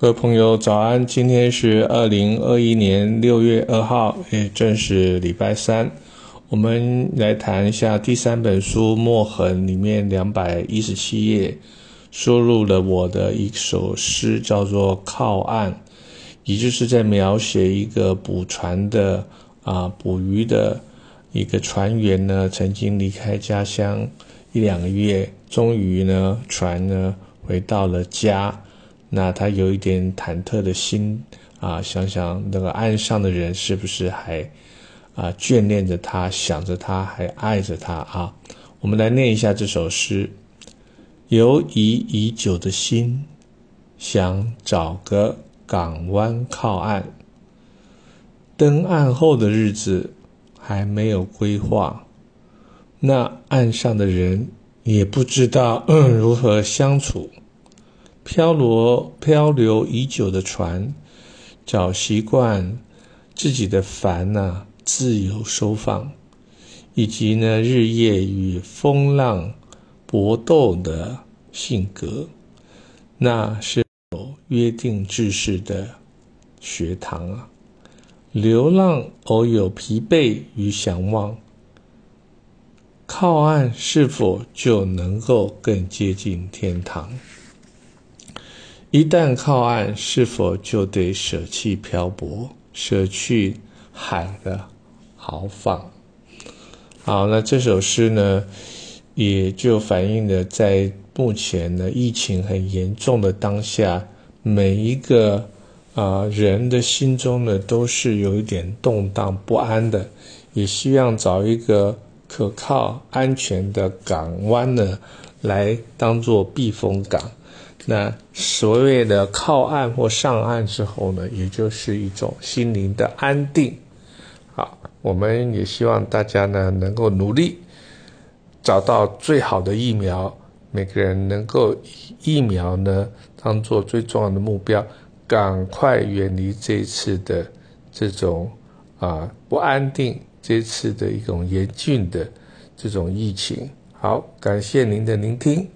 各位朋友，早安！今天是二零二一年六月二号，也正是礼拜三。我们来谈一下第三本书《墨痕》里面两百一十七页，收录了我的一首诗，叫做《靠岸》，也就是在描写一个捕船的啊捕鱼的一个船员呢，曾经离开家乡一两个月，终于呢船呢回到了家。那他有一点忐忑的心啊，想想那个岸上的人是不是还啊眷恋着他，想着他，还爱着他啊？我们来念一下这首诗：犹疑已久的心，想找个港湾靠岸。登岸后的日子还没有规划，那岸上的人也不知道如何相处。漂泊漂流已久的船，早习惯自己的帆呐自由收放，以及呢日夜与风浪搏斗的性格，那是有约定制式的学堂啊。流浪偶有疲惫与想望，靠岸是否就能够更接近天堂？一旦靠岸，是否就得舍弃漂泊，舍去海的豪放？好，那这首诗呢，也就反映了在目前呢疫情很严重的当下，每一个啊人的心中呢，都是有一点动荡不安的，也希望找一个可靠、安全的港湾呢，来当做避风港。那所谓的靠岸或上岸之后呢，也就是一种心灵的安定。好，我们也希望大家呢能够努力找到最好的疫苗，每个人能够疫苗呢当做最重要的目标，赶快远离这一次的这种啊不安定，这次的一种严峻的这种疫情。好，感谢您的聆听。